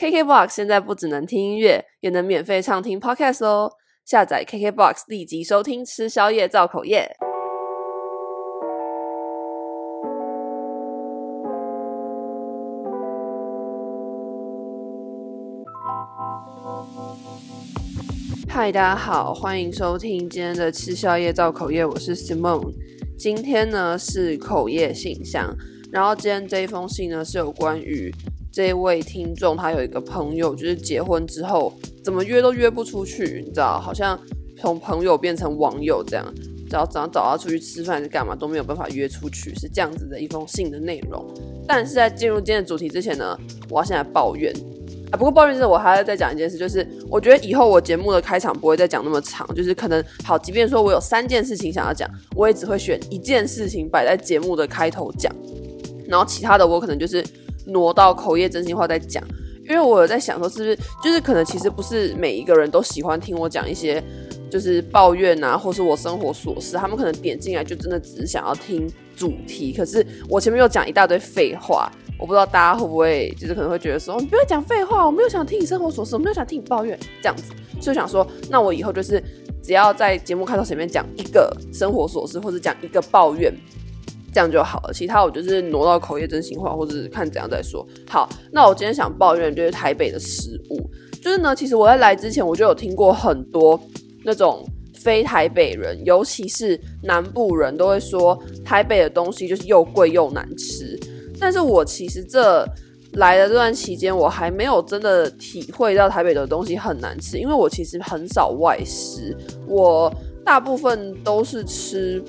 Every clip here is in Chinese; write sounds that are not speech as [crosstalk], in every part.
KKBOX 现在不只能听音乐，也能免费畅听 Podcast 哦！下载 KKBOX 立即收听，吃宵夜造口业。嗨，大家好，欢迎收听今天的吃宵夜造口业，我是 Simone。今天呢是口业信箱，然后今天这一封信呢是有关于。这位听众他有一个朋友，就是结婚之后怎么约都约不出去，你知道，好像从朋友变成网友这样，只要只要找他出去吃饭是干嘛都没有办法约出去，是这样子的一封信的内容。但是在进入今天的主题之前呢，我要先来抱怨啊。不过抱怨之后，我还要再讲一件事，就是我觉得以后我节目的开场不会再讲那么长，就是可能好，即便说我有三件事情想要讲，我也只会选一件事情摆在节目的开头讲，然后其他的我可能就是。挪到口业真心话再讲，因为我有在想说，是不是就是可能其实不是每一个人都喜欢听我讲一些就是抱怨啊，或是我生活琐事，他们可能点进来就真的只是想要听主题。可是我前面又讲一大堆废话，我不知道大家会不会就是可能会觉得说，你不要讲废话，我没有想听你生活琐事，我没有想听你抱怨这样子，所以想说，那我以后就是只要在节目开头前面讲一个生活琐事，或者讲一个抱怨。这样就好了，其他我就是挪到口业真心话，或者是看怎样再说。好，那我今天想抱怨就是台北的食物，就是呢，其实我在来之前我就有听过很多那种非台北人，尤其是南部人都会说台北的东西就是又贵又难吃。但是我其实这来的这段期间，我还没有真的体会到台北的东西很难吃，因为我其实很少外食，我大部分都是吃。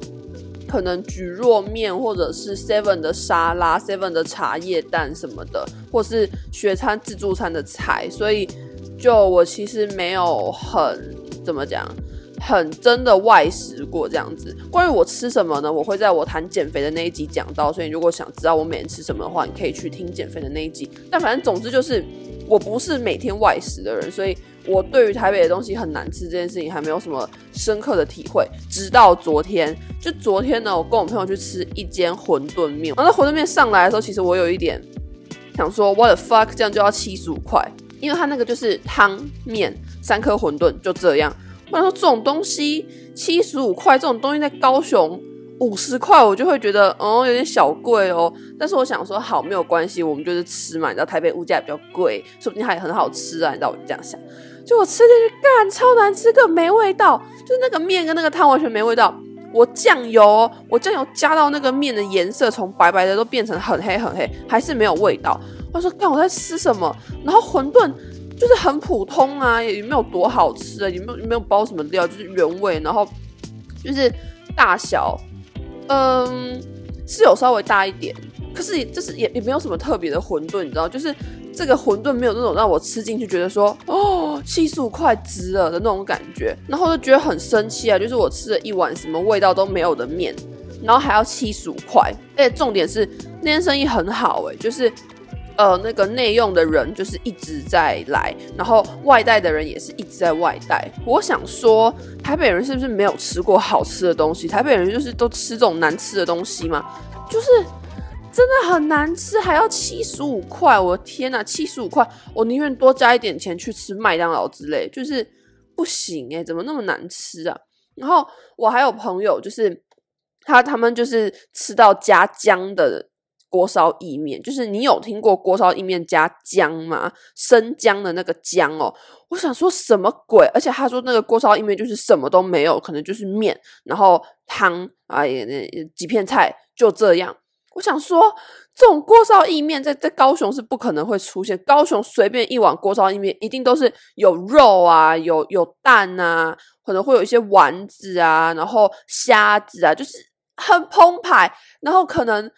可能蒟蒻面，或者是 Seven 的沙拉，Seven 的茶叶蛋什么的，或是学餐自助餐的菜，所以就我其实没有很怎么讲，很真的外食过这样子。关于我吃什么呢？我会在我谈减肥的那一集讲到，所以如果想知道我每天吃什么的话，你可以去听减肥的那一集。但反正总之就是，我不是每天外食的人，所以。我对于台北的东西很难吃这件事情还没有什么深刻的体会，直到昨天，就昨天呢，我跟我朋友去吃一间馄饨面，然后那馄饨面上来的时候，其实我有一点想说，what the fuck，这样就要七十五块，因为它那个就是汤面三颗馄饨就这样，我想说这种东西七十五块，这种东西在高雄。五十块我就会觉得，哦，有点小贵哦。但是我想说，好，没有关系，我们就是吃嘛。你知道台北物价比较贵，说不定还很好吃啊。你知道我就这样想，就我吃进去，干超难吃，个没味道，就是那个面跟那个汤完全没味道。我酱油，我酱油加到那个面的颜色，从白白的都变成很黑很黑，还是没有味道。我说，干我在吃什么？然后馄饨就是很普通啊，也没有多好吃啊，也没有没有包什么料，就是原味，然后就是大小。嗯，是有稍微大一点，可是也就是也也没有什么特别的馄饨，你知道，就是这个馄饨没有那种让我吃进去觉得说哦七十五块值了的那种感觉，然后就觉得很生气啊，就是我吃了一碗什么味道都没有的面，然后还要七十五块，而且重点是那天生意很好诶，就是。呃，那个内用的人就是一直在来，然后外带的人也是一直在外带。我想说，台北人是不是没有吃过好吃的东西？台北人就是都吃这种难吃的东西吗？就是真的很难吃，还要七十五块！我的天哪，七十五块，我宁愿多加一点钱去吃麦当劳之类，就是不行诶，怎么那么难吃啊？然后我还有朋友，就是他他们就是吃到加姜的。锅烧意面，就是你有听过锅烧意面加姜吗？生姜的那个姜哦，我想说什么鬼？而且他说那个锅烧意面就是什么都没有，可能就是面，然后汤啊，也那几片菜就这样。我想说，这种锅烧意面在在高雄是不可能会出现。高雄随便一碗锅烧意面，一定都是有肉啊，有有蛋啊，可能会有一些丸子啊，然后虾子啊，就是很澎湃，然后可能。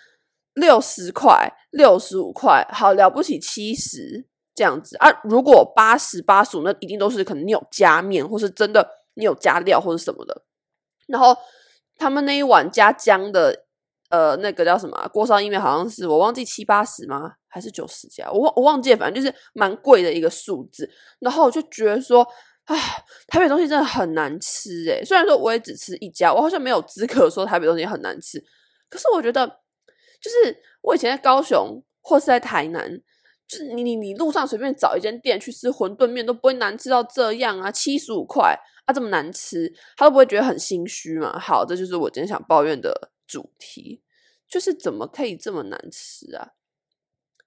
六十块、六十五块，好了不起七十这样子啊！如果八十八十五，那一定都是可能你有加面，或是真的你有加料或者什么的。然后他们那一碗加姜的，呃，那个叫什么？锅烧意面，好像是我忘记七八十吗？还是九十加？我忘我忘记了，反正就是蛮贵的一个数字。然后我就觉得说，唉，台北东西真的很难吃诶。虽然说我也只吃一家，我好像没有资格说台北东西很难吃，可是我觉得。就是我以前在高雄或是在台南，就就是你你你路上随便找一间店去吃馄饨面都不会难吃到这样啊，七十五块啊这么难吃，他都不会觉得很心虚嘛？好，这就是我今天想抱怨的主题，就是怎么可以这么难吃啊？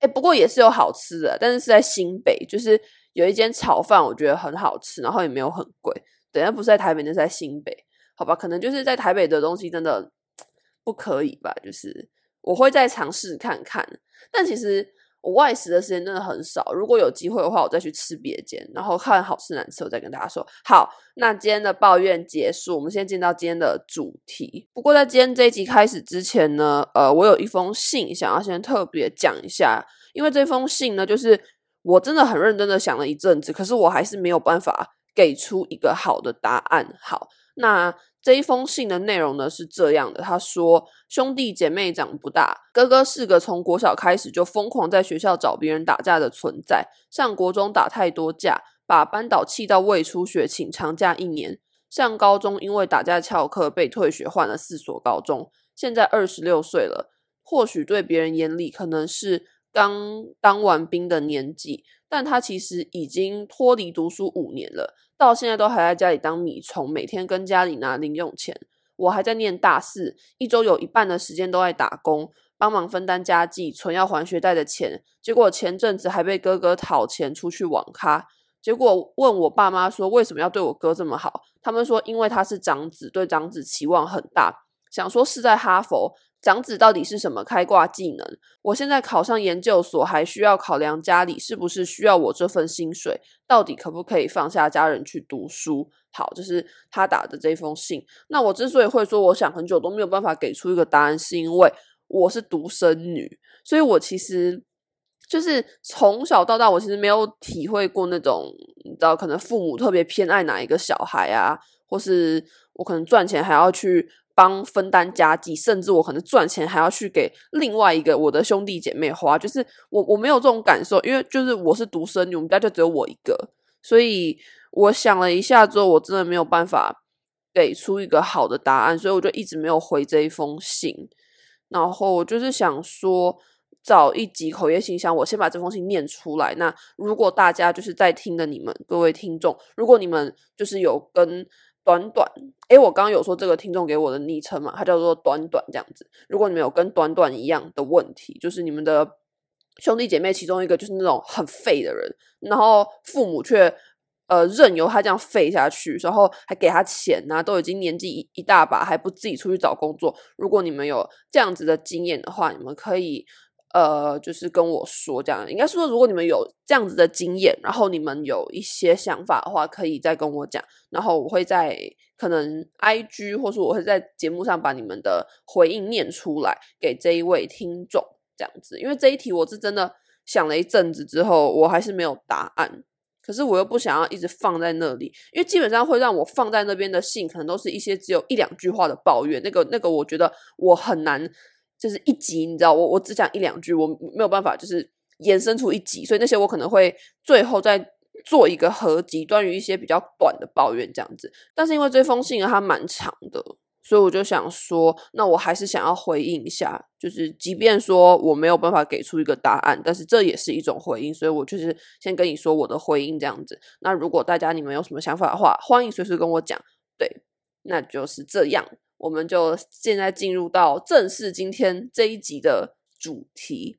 哎，不过也是有好吃的，但是是在新北，就是有一间炒饭，我觉得很好吃，然后也没有很贵。等下不是在台北，那是在新北，好吧？可能就是在台北的东西真的 [tsk] 不可以吧？就是我会再尝试看看，但其实我外食的时间真的很少。如果有机会的话，我再去吃别间，然后看好吃难吃，我再跟大家说。好，那今天的抱怨结束，我们先进到今天的主题。不过在今天这一集开始之前呢，呃，我有一封信想要先特别讲一下，因为这封信呢，就是我真的很认真的想了一阵子，可是我还是没有办法。给出一个好的答案。好，那这一封信的内容呢是这样的：他说，兄弟姐妹长不大，哥哥是个从国小开始就疯狂在学校找别人打架的存在。上国中打太多架，把班导气到未出学，请长假一年。上高中因为打架翘课被退学，换了四所高中。现在二十六岁了，或许对别人眼里可能是刚当完兵的年纪，但他其实已经脱离读书五年了。到现在都还在家里当米虫，每天跟家里拿零用钱。我还在念大四，一周有一半的时间都在打工，帮忙分担家计，存要还学贷的钱。结果前阵子还被哥哥讨钱出去网咖。结果问我爸妈说为什么要对我哥这么好，他们说因为他是长子，对长子期望很大，想说是在哈佛。长子到底是什么开挂技能？我现在考上研究所，还需要考量家里是不是需要我这份薪水，到底可不可以放下家人去读书？好，这是他打的这封信。那我之所以会说，我想很久都没有办法给出一个答案，是因为我是独生女，所以我其实就是从小到大，我其实没有体会过那种，你知道，可能父母特别偏爱哪一个小孩啊，或是我可能赚钱还要去。帮分担家计，甚至我可能赚钱还要去给另外一个我的兄弟姐妹花，就是我我没有这种感受，因为就是我是独生女，我们家就只有我一个，所以我想了一下之后，我真的没有办法给出一个好的答案，所以我就一直没有回这一封信。然后我就是想说，找一集口业信箱，我先把这封信念出来。那如果大家就是在听的你们各位听众，如果你们就是有跟。短短，诶，我刚刚有说这个听众给我的昵称嘛，他叫做短短这样子。如果你们有跟短短一样的问题，就是你们的兄弟姐妹其中一个就是那种很废的人，然后父母却呃任由他这样废下去，然后还给他钱、啊，都已经年纪一一大把，还不自己出去找工作。如果你们有这样子的经验的话，你们可以。呃，就是跟我说这样，应该说，如果你们有这样子的经验，然后你们有一些想法的话，可以再跟我讲，然后我会在可能 IG 或是我会在节目上把你们的回应念出来给这一位听众，这样子。因为这一题我是真的想了一阵子之后，我还是没有答案，可是我又不想要一直放在那里，因为基本上会让我放在那边的信，可能都是一些只有一两句话的抱怨，那个那个，我觉得我很难。就是一集，你知道，我我只讲一两句，我没有办法，就是延伸出一集，所以那些我可能会最后再做一个合集，关于一些比较短的抱怨这样子。但是因为这封信它蛮长的，所以我就想说，那我还是想要回应一下，就是即便说我没有办法给出一个答案，但是这也是一种回应，所以我就是先跟你说我的回应这样子。那如果大家你们有什么想法的话，欢迎随时跟我讲。对，那就是这样。我们就现在进入到正式今天这一集的主题。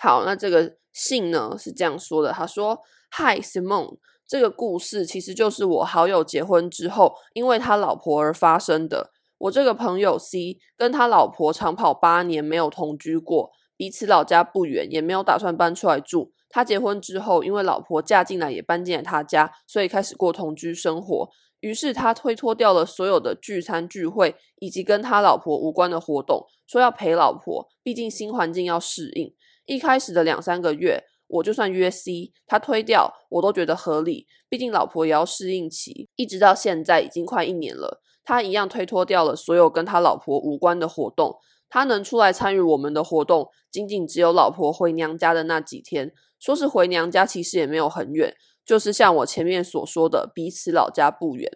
好，那这个信呢是这样说的：他说，Hi Simon，这个故事其实就是我好友结婚之后，因为他老婆而发生的。我这个朋友 C 跟他老婆长跑八年没有同居过，彼此老家不远，也没有打算搬出来住。他结婚之后，因为老婆嫁进来也搬进了他家，所以开始过同居生活。于是他推脱掉了所有的聚餐聚会以及跟他老婆无关的活动，说要陪老婆，毕竟新环境要适应。一开始的两三个月，我就算约 C，他推掉我都觉得合理，毕竟老婆也要适应期。一直到现在已经快一年了，他一样推脱掉了所有跟他老婆无关的活动。他能出来参与我们的活动，仅仅只有老婆回娘家的那几天。说是回娘家，其实也没有很远。就是像我前面所说的，彼此老家不远，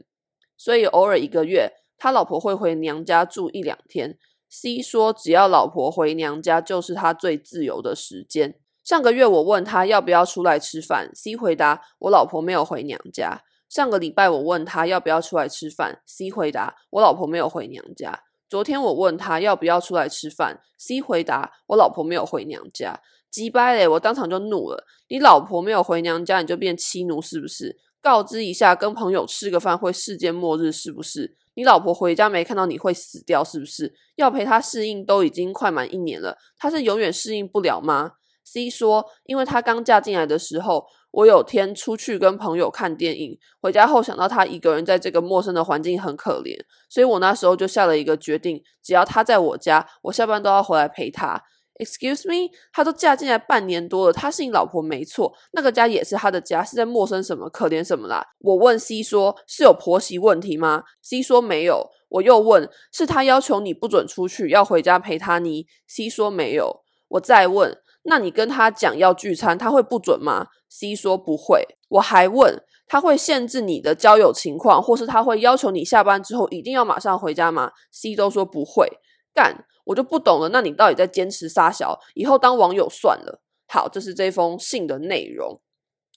所以偶尔一个月，他老婆会回娘家住一两天。C 说，只要老婆回娘家，就是他最自由的时间。上个月我问他要不要出来吃饭，C 回答我老婆没有回娘家。上个礼拜我问他要不要出来吃饭，C 回答我老婆没有回娘家。昨天我问他要不要出来吃饭，C 回答我老婆没有回娘家。鸡掰嘞！我当场就怒了，你老婆没有回娘家，你就变妻奴是不是？告知一下，跟朋友吃个饭会世界末日是不是？你老婆回家没看到你会死掉是不是？要陪她适应都已经快满一年了，她是永远适应不了吗？C 说，因为她刚嫁进来的时候。我有天出去跟朋友看电影，回家后想到她一个人在这个陌生的环境很可怜，所以我那时候就下了一个决定，只要她在我家，我下班都要回来陪她。Excuse me，他都嫁进来半年多了，他是你老婆没错，那个家也是他的家，是在陌生什么可怜什么啦？我问 C 说，是有婆媳问题吗？C 说没有。我又问，是他要求你不准出去，要回家陪他呢？C 说没有。我再问。那你跟他讲要聚餐，他会不准吗？C 说不会。我还问他会限制你的交友情况，或是他会要求你下班之后一定要马上回家吗？C 都说不会。干，我就不懂了。那你到底在坚持杀小？以后当网友算了。好，这是这封信的内容。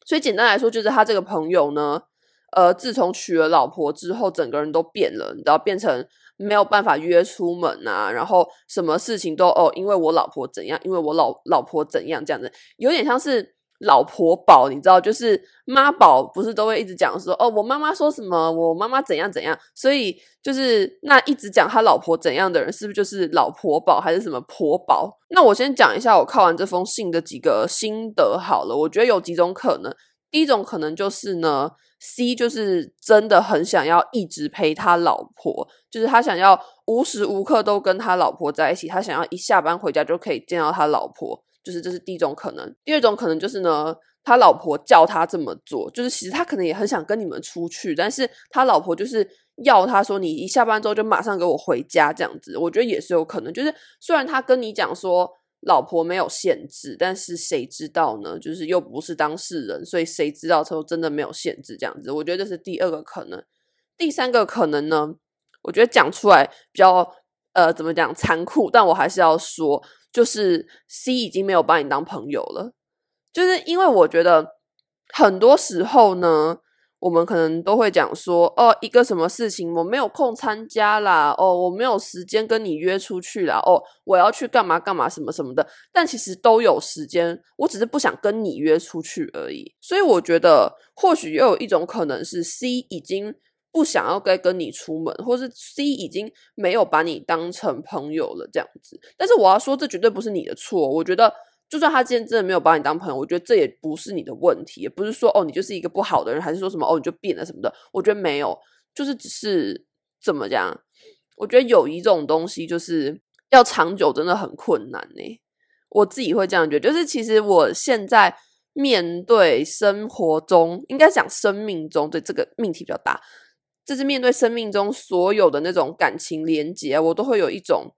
所以简单来说，就是他这个朋友呢，呃，自从娶了老婆之后，整个人都变了，你知道，变成。没有办法约出门啊，然后什么事情都哦，因为我老婆怎样，因为我老老婆怎样这样子，有点像是老婆宝，你知道，就是妈宝不是都会一直讲说哦，我妈妈说什么，我妈妈怎样怎样，所以就是那一直讲他老婆怎样的人，是不是就是老婆宝还是什么婆宝？那我先讲一下我看完这封信的几个心得好了，我觉得有几种可能，第一种可能就是呢。C 就是真的很想要一直陪他老婆，就是他想要无时无刻都跟他老婆在一起，他想要一下班回家就可以见到他老婆，就是这是第一种可能。第二种可能就是呢，他老婆叫他这么做，就是其实他可能也很想跟你们出去，但是他老婆就是要他说，你一下班之后就马上给我回家这样子，我觉得也是有可能。就是虽然他跟你讲说。老婆没有限制，但是谁知道呢？就是又不是当事人，所以谁知道他真的没有限制这样子？我觉得这是第二个可能。第三个可能呢？我觉得讲出来比较呃，怎么讲残酷，但我还是要说，就是 C 已经没有把你当朋友了，就是因为我觉得很多时候呢。我们可能都会讲说，哦，一个什么事情我没有空参加啦，哦，我没有时间跟你约出去啦，哦，我要去干嘛干嘛什么什么的，但其实都有时间，我只是不想跟你约出去而已。所以我觉得，或许又有一种可能是 C 已经不想要该跟你出门，或是 C 已经没有把你当成朋友了这样子。但是我要说，这绝对不是你的错，我觉得。就算他今天真的没有把你当朋友，我觉得这也不是你的问题，也不是说哦，你就是一个不好的人，还是说什么哦，你就变了什么的。我觉得没有，就是只是怎么讲？我觉得友谊这种东西就是要长久，真的很困难呢。我自己会这样觉得，就是其实我现在面对生活中，应该讲生命中，对这个命题比较大，就是面对生命中所有的那种感情连结，我都会有一种。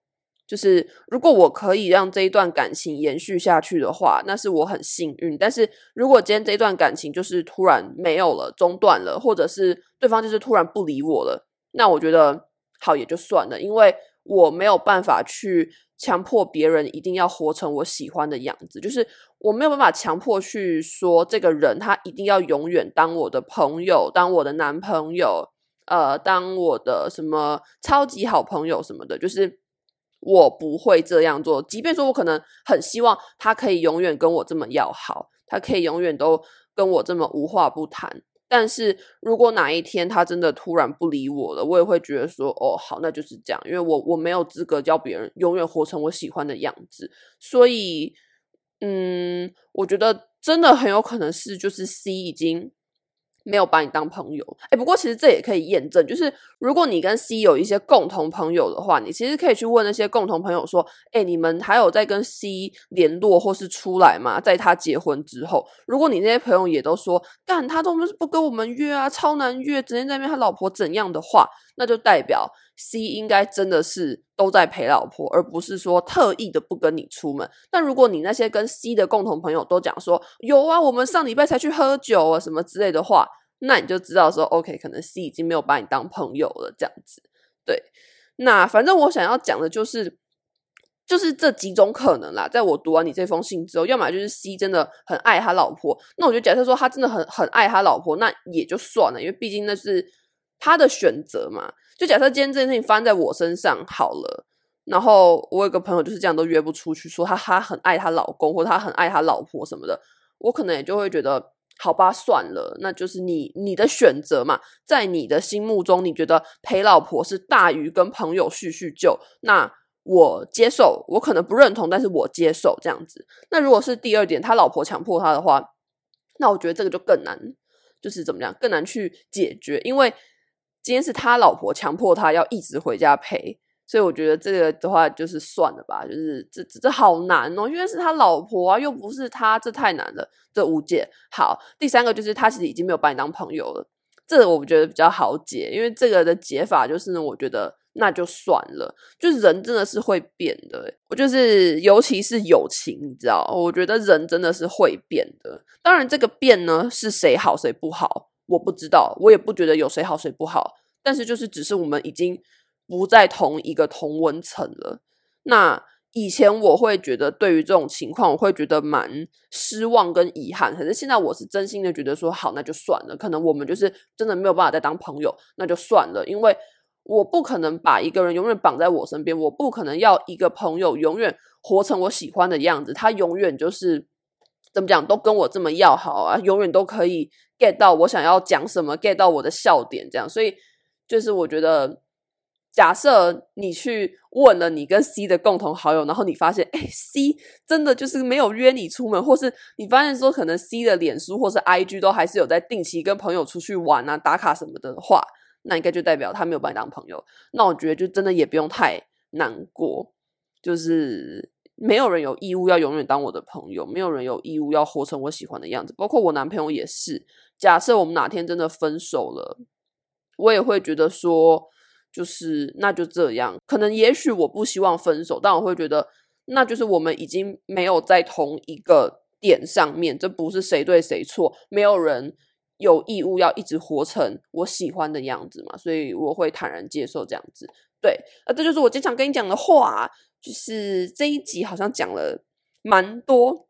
就是如果我可以让这一段感情延续下去的话，那是我很幸运。但是如果今天这一段感情就是突然没有了、中断了，或者是对方就是突然不理我了，那我觉得好也就算了，因为我没有办法去强迫别人一定要活成我喜欢的样子。就是我没有办法强迫去说这个人他一定要永远当我的朋友、当我的男朋友、呃，当我的什么超级好朋友什么的，就是。我不会这样做，即便说我可能很希望他可以永远跟我这么要好，他可以永远都跟我这么无话不谈。但是如果哪一天他真的突然不理我了，我也会觉得说，哦，好，那就是这样，因为我我没有资格教别人永远活成我喜欢的样子。所以，嗯，我觉得真的很有可能是，就是 C 已经。没有把你当朋友，诶，不过其实这也可以验证，就是如果你跟 C 有一些共同朋友的话，你其实可以去问那些共同朋友说，哎，你们还有在跟 C 联络或是出来吗？在他结婚之后，如果你那些朋友也都说，干他都不跟我们约啊，超难约，整天在那边他老婆怎样的话，那就代表 C 应该真的是都在陪老婆，而不是说特意的不跟你出门。但如果你那些跟 C 的共同朋友都讲说有啊，我们上礼拜才去喝酒啊什么之类的话，那你就知道说 OK，可能 C 已经没有把你当朋友了这样子。对，那反正我想要讲的就是，就是这几种可能啦。在我读完你这封信之后，要么就是 C 真的很爱他老婆，那我就假设说他真的很很爱他老婆，那也就算了，因为毕竟那是他的选择嘛。就假设今天这件事情发生在我身上好了，然后我有个朋友就是这样都约不出去，说他他很爱他老公，或者他很爱他老婆什么的，我可能也就会觉得。好吧，算了，那就是你你的选择嘛，在你的心目中，你觉得陪老婆是大于跟朋友叙叙旧，那我接受，我可能不认同，但是我接受这样子。那如果是第二点，他老婆强迫他的话，那我觉得这个就更难，就是怎么样，更难去解决，因为今天是他老婆强迫他要一直回家陪。所以我觉得这个的话就是算了吧，就是这这这好难哦，因为是他老婆啊，又不是他，这太难了，这无解。好，第三个就是他其实已经没有把你当朋友了，这个我觉得比较好解，因为这个的解法就是呢，我觉得那就算了，就是人真的是会变的，我就是尤其是友情，你知道，我觉得人真的是会变的。当然，这个变呢是谁好谁不好，我不知道，我也不觉得有谁好谁不好，但是就是只是我们已经。不在同一个同温层了。那以前我会觉得，对于这种情况，我会觉得蛮失望跟遗憾。可是现在我是真心的觉得说，好，那就算了。可能我们就是真的没有办法再当朋友，那就算了。因为我不可能把一个人永远绑在我身边，我不可能要一个朋友永远活成我喜欢的样子。他永远就是怎么讲，都跟我这么要好啊，永远都可以 get 到我想要讲什么，get 到我的笑点，这样。所以就是我觉得。假设你去问了你跟 C 的共同好友，然后你发现，哎，C 真的就是没有约你出门，或是你发现说可能 C 的脸书或是 IG 都还是有在定期跟朋友出去玩啊、打卡什么的话，那应该就代表他没有把你当朋友。那我觉得就真的也不用太难过，就是没有人有义务要永远当我的朋友，没有人有义务要活成我喜欢的样子，包括我男朋友也是。假设我们哪天真的分手了，我也会觉得说。就是那就这样，可能也许我不希望分手，但我会觉得那就是我们已经没有在同一个点上面，这不是谁对谁错，没有人有义务要一直活成我喜欢的样子嘛，所以我会坦然接受这样子。对，啊，这就是我经常跟你讲的话，就是这一集好像讲了蛮多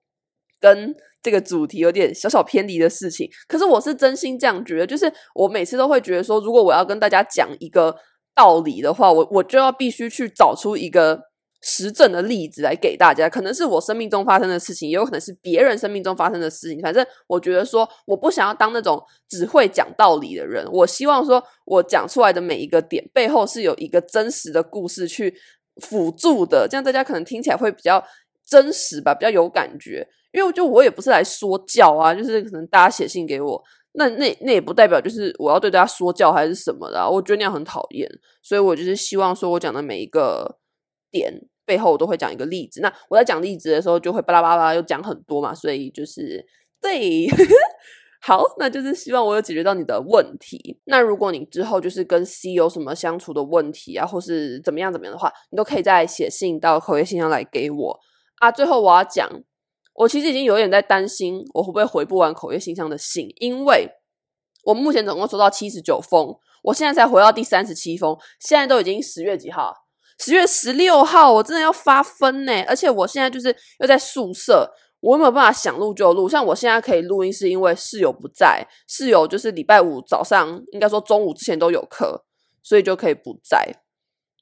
跟这个主题有点小小偏离的事情，可是我是真心这样觉得，就是我每次都会觉得说，如果我要跟大家讲一个。道理的话，我我就要必须去找出一个实证的例子来给大家，可能是我生命中发生的事情，也有可能是别人生命中发生的事情。反正我觉得说，我不想要当那种只会讲道理的人。我希望说，我讲出来的每一个点背后是有一个真实的故事去辅助的，这样大家可能听起来会比较真实吧，比较有感觉。因为我就我也不是来说教啊，就是可能大家写信给我。那那那也不代表就是我要对大家说教还是什么的，我觉得那样很讨厌，所以我就是希望说我讲的每一个点背后我都会讲一个例子。那我在讲例子的时候就会巴拉巴拉又讲很多嘛，所以就是对，[laughs] 好，那就是希望我有解决到你的问题。那如果你之后就是跟 C 有什么相处的问题啊，或是怎么样怎么样的话，你都可以再写信到口业信箱来给我啊。最后我要讲。我其实已经有点在担心，我会不会回不完口业信箱的信，因为我目前总共收到七十九封，我现在才回到第三十七封，现在都已经十月几号？十月十六号，我真的要发疯呢！而且我现在就是又在宿舍，我有没有办法想录就录？像我现在可以录音，是因为室友不在，室友就是礼拜五早上，应该说中午之前都有课，所以就可以不在，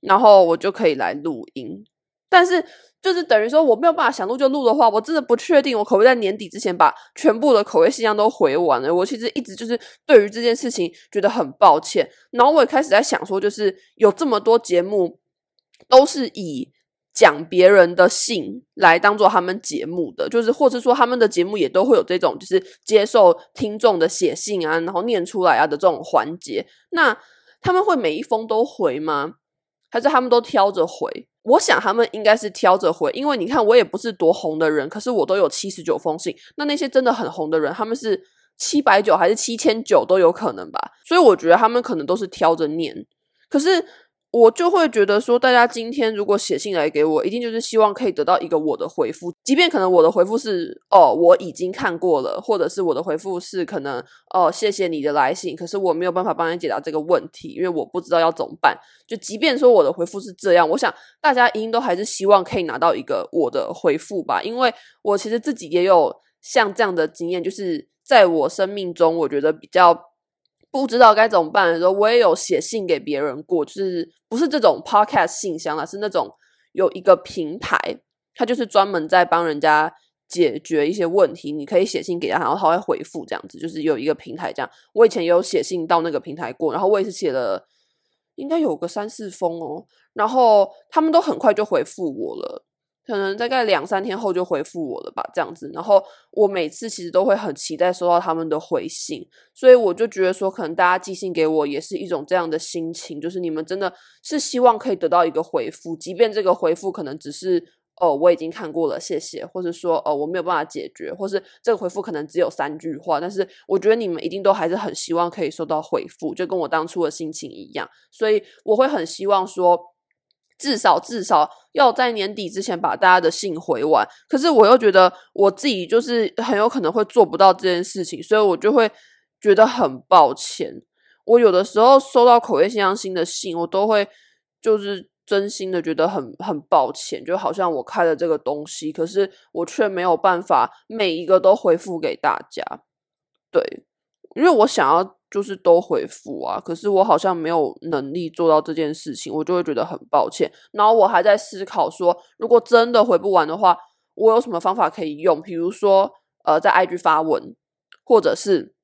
然后我就可以来录音，但是。就是等于说我没有办法想录就录的话，我真的不确定我可不可以在年底之前把全部的口味信箱都回完了。我其实一直就是对于这件事情觉得很抱歉，然后我也开始在想说，就是有这么多节目都是以讲别人的信来当做他们节目的，就是或者说他们的节目也都会有这种就是接受听众的写信啊，然后念出来啊的这种环节。那他们会每一封都回吗？还是他们都挑着回？我想他们应该是挑着回，因为你看我也不是多红的人，可是我都有七十九封信。那那些真的很红的人，他们是七百九还是七千九都有可能吧？所以我觉得他们可能都是挑着念。可是我就会觉得说，大家今天如果写信来给我，一定就是希望可以得到一个我的回复，即便可能我的回复是哦，我已经看过了，或者是我的回复是可能哦，谢谢你的来信，可是我没有办法帮你解答这个问题，因为我不知道要怎么办。就即便说我的回复是这样，我想大家一定都还是希望可以拿到一个我的回复吧，因为我其实自己也有像这样的经验，就是在我生命中，我觉得比较。不知道该怎么办的时候，我也有写信给别人过，就是不是这种 podcast 信箱啦，是那种有一个平台，它就是专门在帮人家解决一些问题，你可以写信给他，然后他会回复这样子，就是有一个平台这样。我以前也有写信到那个平台过，然后我也是写了应该有个三四封哦，然后他们都很快就回复我了。可能大概两三天后就回复我了吧，这样子。然后我每次其实都会很期待收到他们的回信，所以我就觉得说，可能大家寄信给我也是一种这样的心情，就是你们真的是希望可以得到一个回复，即便这个回复可能只是哦我已经看过了，谢谢，或者说哦我没有办法解决，或是这个回复可能只有三句话，但是我觉得你们一定都还是很希望可以收到回复，就跟我当初的心情一样，所以我会很希望说。至少至少要在年底之前把大家的信回完，可是我又觉得我自己就是很有可能会做不到这件事情，所以我就会觉得很抱歉。我有的时候收到口味信箱新的信，我都会就是真心的觉得很很抱歉，就好像我开了这个东西，可是我却没有办法每一个都回复给大家。对，因为我想要。就是都回复啊，可是我好像没有能力做到这件事情，我就会觉得很抱歉。然后我还在思考说，如果真的回不完的话，我有什么方法可以用？比如说，呃，在 IG 发文，或者是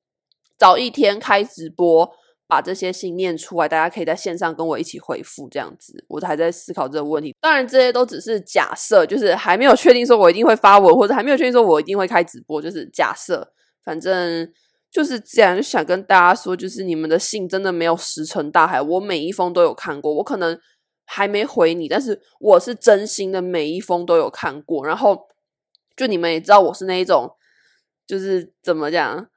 早一天开直播，把这些信念出来，大家可以在线上跟我一起回复，这样子。我还在思考这个问题。当然，这些都只是假设，就是还没有确定说我一定会发文，或者还没有确定说我一定会开直播，就是假设。反正。就是这样，就想跟大家说，就是你们的信真的没有石沉大海，我每一封都有看过，我可能还没回你，但是我是真心的，每一封都有看过。然后，就你们也知道，我是那一种，就是怎么讲，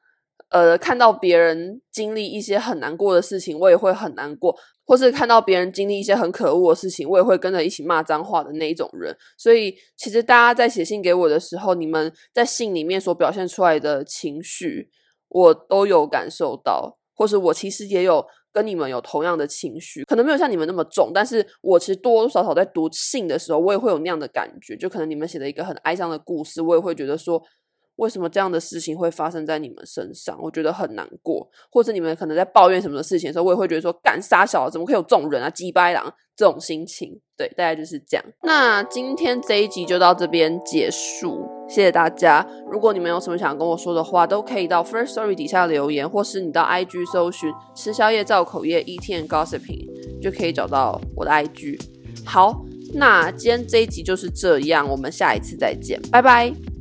呃，看到别人经历一些很难过的事情，我也会很难过；或是看到别人经历一些很可恶的事情，我也会跟着一起骂脏话的那一种人。所以，其实大家在写信给我的时候，你们在信里面所表现出来的情绪。我都有感受到，或是我其实也有跟你们有同样的情绪，可能没有像你们那么重，但是我其实多多少少在读信的时候，我也会有那样的感觉，就可能你们写的一个很哀伤的故事，我也会觉得说，为什么这样的事情会发生在你们身上？我觉得很难过，或者你们可能在抱怨什么的事情的时候，我也会觉得说，干杀小，怎么可以有这种人啊，鸡掰狼这种心情，对，大概就是这样。那今天这一集就到这边结束。谢谢大家！如果你们有什么想跟我说的话，都可以到 First Story 底下留言，或是你到 IG 搜寻“吃宵夜造口业 E T N Gossiping，就可以找到我的 IG。好，那今天这一集就是这样，我们下一次再见，拜拜。